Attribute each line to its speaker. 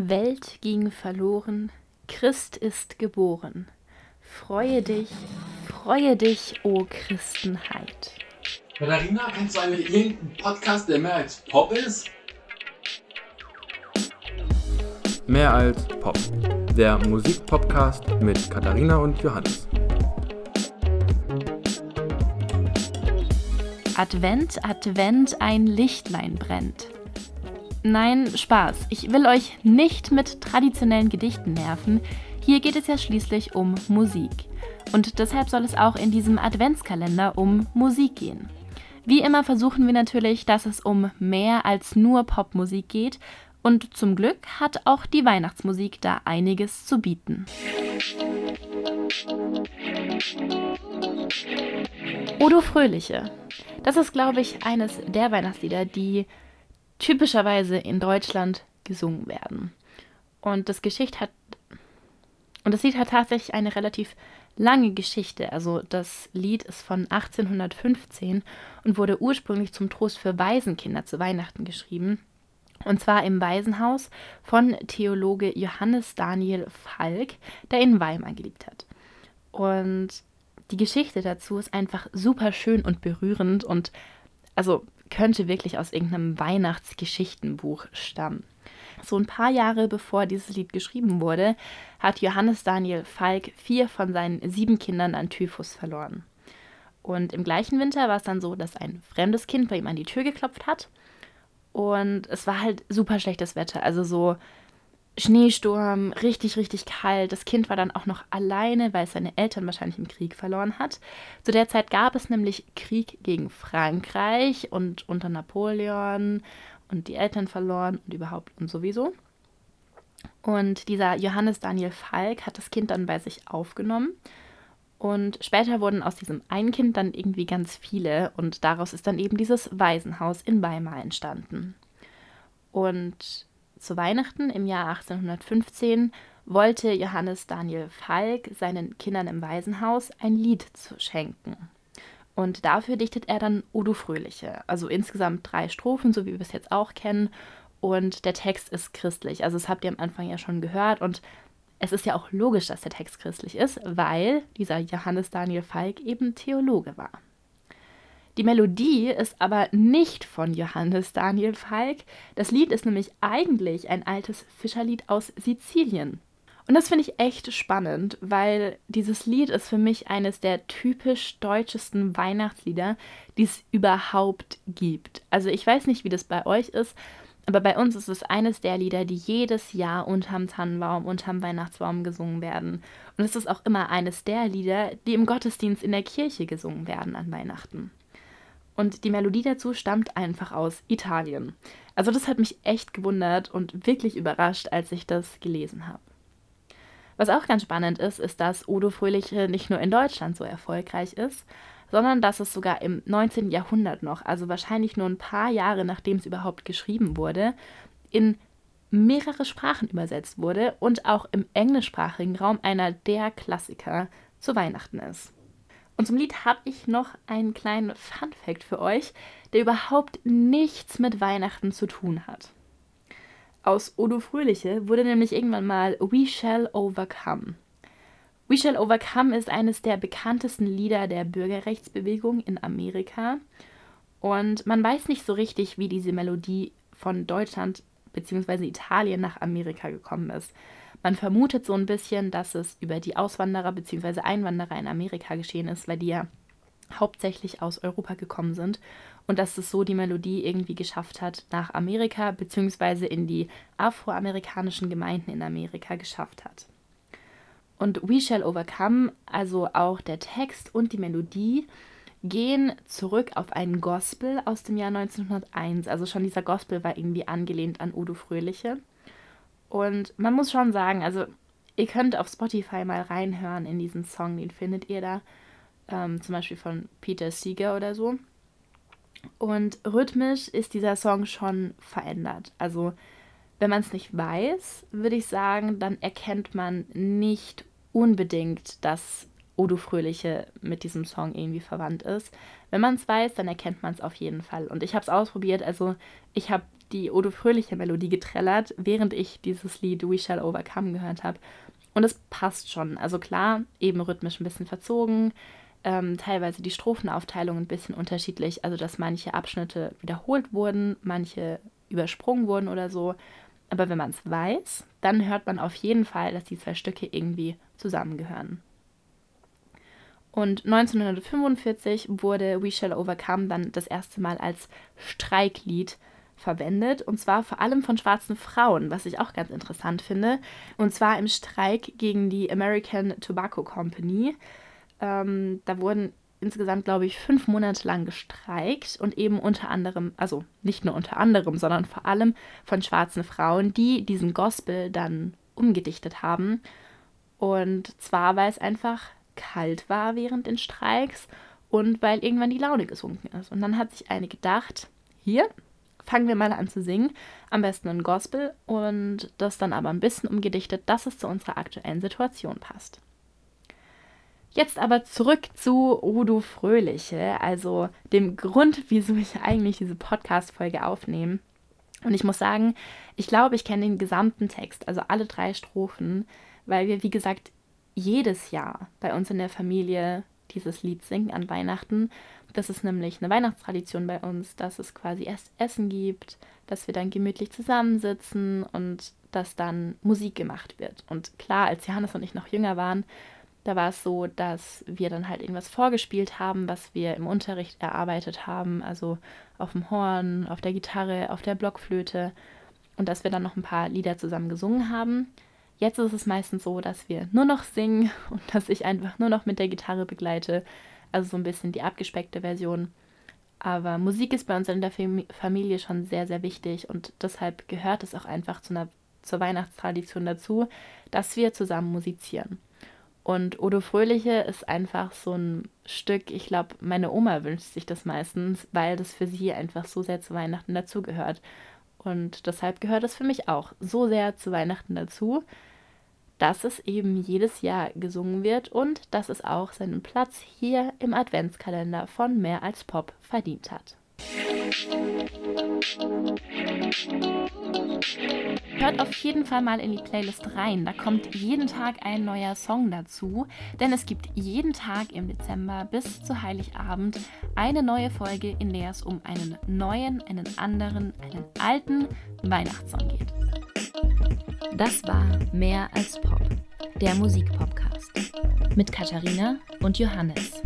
Speaker 1: Welt ging verloren, Christ ist geboren. Freue dich, freue dich, o Christenheit.
Speaker 2: Katharina, kennst du eigentlich irgendeinen Podcast, der mehr als Pop ist?
Speaker 3: Mehr als Pop. Der Musikpodcast mit Katharina und Johannes.
Speaker 1: Advent, Advent, ein Lichtlein brennt. Nein, Spaß. Ich will euch nicht mit traditionellen Gedichten nerven. Hier geht es ja schließlich um Musik. Und deshalb soll es auch in diesem Adventskalender um Musik gehen. Wie immer versuchen wir natürlich, dass es um mehr als nur Popmusik geht. Und zum Glück hat auch die Weihnachtsmusik da einiges zu bieten. Odo Fröhliche. Das ist, glaube ich, eines der Weihnachtslieder, die typischerweise in Deutschland gesungen werden. Und das Geschicht hat und das Lied hat tatsächlich eine relativ lange Geschichte. Also das Lied ist von 1815 und wurde ursprünglich zum Trost für Waisenkinder zu Weihnachten geschrieben. Und zwar im Waisenhaus von Theologe Johannes Daniel Falk, der in Weimar gelebt hat. Und die Geschichte dazu ist einfach super schön und berührend und also könnte wirklich aus irgendeinem Weihnachtsgeschichtenbuch stammen. So ein paar Jahre bevor dieses Lied geschrieben wurde, hat Johannes Daniel Falk vier von seinen sieben Kindern an Typhus verloren. Und im gleichen Winter war es dann so, dass ein fremdes Kind bei ihm an die Tür geklopft hat. Und es war halt super schlechtes Wetter, also so Schneesturm, richtig, richtig kalt. Das Kind war dann auch noch alleine, weil es seine Eltern wahrscheinlich im Krieg verloren hat. Zu der Zeit gab es nämlich Krieg gegen Frankreich und unter Napoleon und die Eltern verloren und überhaupt und sowieso. Und dieser Johannes Daniel Falk hat das Kind dann bei sich aufgenommen. Und später wurden aus diesem einen Kind dann irgendwie ganz viele und daraus ist dann eben dieses Waisenhaus in Weimar entstanden. Und zu Weihnachten im Jahr 1815 wollte Johannes Daniel Falk seinen Kindern im Waisenhaus ein Lied schenken. Und dafür dichtet er dann Odo Fröhliche, also insgesamt drei Strophen, so wie wir es jetzt auch kennen. Und der Text ist christlich. Also das habt ihr am Anfang ja schon gehört. Und es ist ja auch logisch, dass der Text christlich ist, weil dieser Johannes Daniel Falk eben Theologe war. Die Melodie ist aber nicht von Johannes Daniel Falk. Das Lied ist nämlich eigentlich ein altes Fischerlied aus Sizilien. Und das finde ich echt spannend, weil dieses Lied ist für mich eines der typisch deutschesten Weihnachtslieder, die es überhaupt gibt. Also ich weiß nicht, wie das bei euch ist, aber bei uns ist es eines der Lieder, die jedes Jahr unterm Tannenbaum, unterm Weihnachtsbaum gesungen werden. Und es ist auch immer eines der Lieder, die im Gottesdienst in der Kirche gesungen werden an Weihnachten. Und die Melodie dazu stammt einfach aus Italien. Also das hat mich echt gewundert und wirklich überrascht, als ich das gelesen habe. Was auch ganz spannend ist, ist, dass Odo Fröhliche nicht nur in Deutschland so erfolgreich ist, sondern dass es sogar im 19. Jahrhundert noch, also wahrscheinlich nur ein paar Jahre nachdem es überhaupt geschrieben wurde, in mehrere Sprachen übersetzt wurde und auch im englischsprachigen Raum einer der Klassiker zu Weihnachten ist. Und zum Lied habe ich noch einen kleinen Fun Fact für euch, der überhaupt nichts mit Weihnachten zu tun hat. Aus Odo Fröhliche wurde nämlich irgendwann mal We Shall Overcome. We Shall Overcome ist eines der bekanntesten Lieder der Bürgerrechtsbewegung in Amerika. Und man weiß nicht so richtig, wie diese Melodie von Deutschland bzw. Italien nach Amerika gekommen ist. Man vermutet so ein bisschen, dass es über die Auswanderer bzw. Einwanderer in Amerika geschehen ist, weil die ja hauptsächlich aus Europa gekommen sind und dass es so die Melodie irgendwie geschafft hat, nach Amerika bzw. in die afroamerikanischen Gemeinden in Amerika geschafft hat. Und We Shall Overcome, also auch der Text und die Melodie, gehen zurück auf einen Gospel aus dem Jahr 1901. Also schon dieser Gospel war irgendwie angelehnt an Udo Fröhliche. Und man muss schon sagen, also ihr könnt auf Spotify mal reinhören in diesen Song, den findet ihr da. Ähm, zum Beispiel von Peter Seeger oder so. Und rhythmisch ist dieser Song schon verändert. Also wenn man es nicht weiß, würde ich sagen, dann erkennt man nicht unbedingt, dass Odo Fröhliche mit diesem Song irgendwie verwandt ist. Wenn man es weiß, dann erkennt man es auf jeden Fall. Und ich habe es ausprobiert, also ich habe die Odo Fröhliche Melodie getrellert, während ich dieses Lied We Shall Overcome gehört habe. Und es passt schon. Also klar, eben rhythmisch ein bisschen verzogen, ähm, teilweise die Strophenaufteilung ein bisschen unterschiedlich. Also dass manche Abschnitte wiederholt wurden, manche übersprungen wurden oder so. Aber wenn man es weiß, dann hört man auf jeden Fall, dass die zwei Stücke irgendwie zusammengehören. Und 1945 wurde We Shall Overcome dann das erste Mal als Streiklied verwendet. Und zwar vor allem von schwarzen Frauen, was ich auch ganz interessant finde. Und zwar im Streik gegen die American Tobacco Company. Ähm, da wurden insgesamt, glaube ich, fünf Monate lang gestreikt und eben unter anderem, also nicht nur unter anderem, sondern vor allem von schwarzen Frauen, die diesen Gospel dann umgedichtet haben. Und zwar, weil es einfach kalt war während den Streiks und weil irgendwann die Laune gesunken ist. Und dann hat sich eine gedacht, hier, fangen wir mal an zu singen, am besten ein Gospel und das dann aber ein bisschen umgedichtet, dass es zu unserer aktuellen Situation passt. Jetzt aber zurück zu Odo Fröhliche, also dem Grund, wieso ich eigentlich diese Podcast-Folge aufnehme. Und ich muss sagen, ich glaube, ich kenne den gesamten Text, also alle drei Strophen, weil wir, wie gesagt, jedes Jahr bei uns in der Familie dieses Lied singen an Weihnachten. Das ist nämlich eine Weihnachtstradition bei uns, dass es quasi erst Essen gibt, dass wir dann gemütlich zusammensitzen und dass dann Musik gemacht wird. Und klar, als Johannes und ich noch jünger waren, da war es so, dass wir dann halt irgendwas vorgespielt haben, was wir im Unterricht erarbeitet haben, also auf dem Horn, auf der Gitarre, auf der Blockflöte und dass wir dann noch ein paar Lieder zusammen gesungen haben. Jetzt ist es meistens so, dass wir nur noch singen und dass ich einfach nur noch mit der Gitarre begleite. Also so ein bisschen die abgespeckte Version. Aber Musik ist bei uns in der Familie schon sehr, sehr wichtig und deshalb gehört es auch einfach zu einer, zur Weihnachtstradition dazu, dass wir zusammen musizieren. Und Odo Fröhliche ist einfach so ein Stück, ich glaube, meine Oma wünscht sich das meistens, weil das für sie einfach so sehr zu Weihnachten dazugehört. Und deshalb gehört es für mich auch so sehr zu Weihnachten dazu, dass es eben jedes Jahr gesungen wird und dass es auch seinen Platz hier im Adventskalender von Mehr als Pop verdient hat. Hört auf jeden Fall mal in die Playlist rein. Da kommt jeden Tag ein neuer Song dazu, denn es gibt jeden Tag im Dezember bis zu Heiligabend eine neue Folge, in der es um einen neuen, einen anderen, einen alten Weihnachtssong geht. Das war Mehr als Pop, der Musikpodcast mit Katharina und Johannes.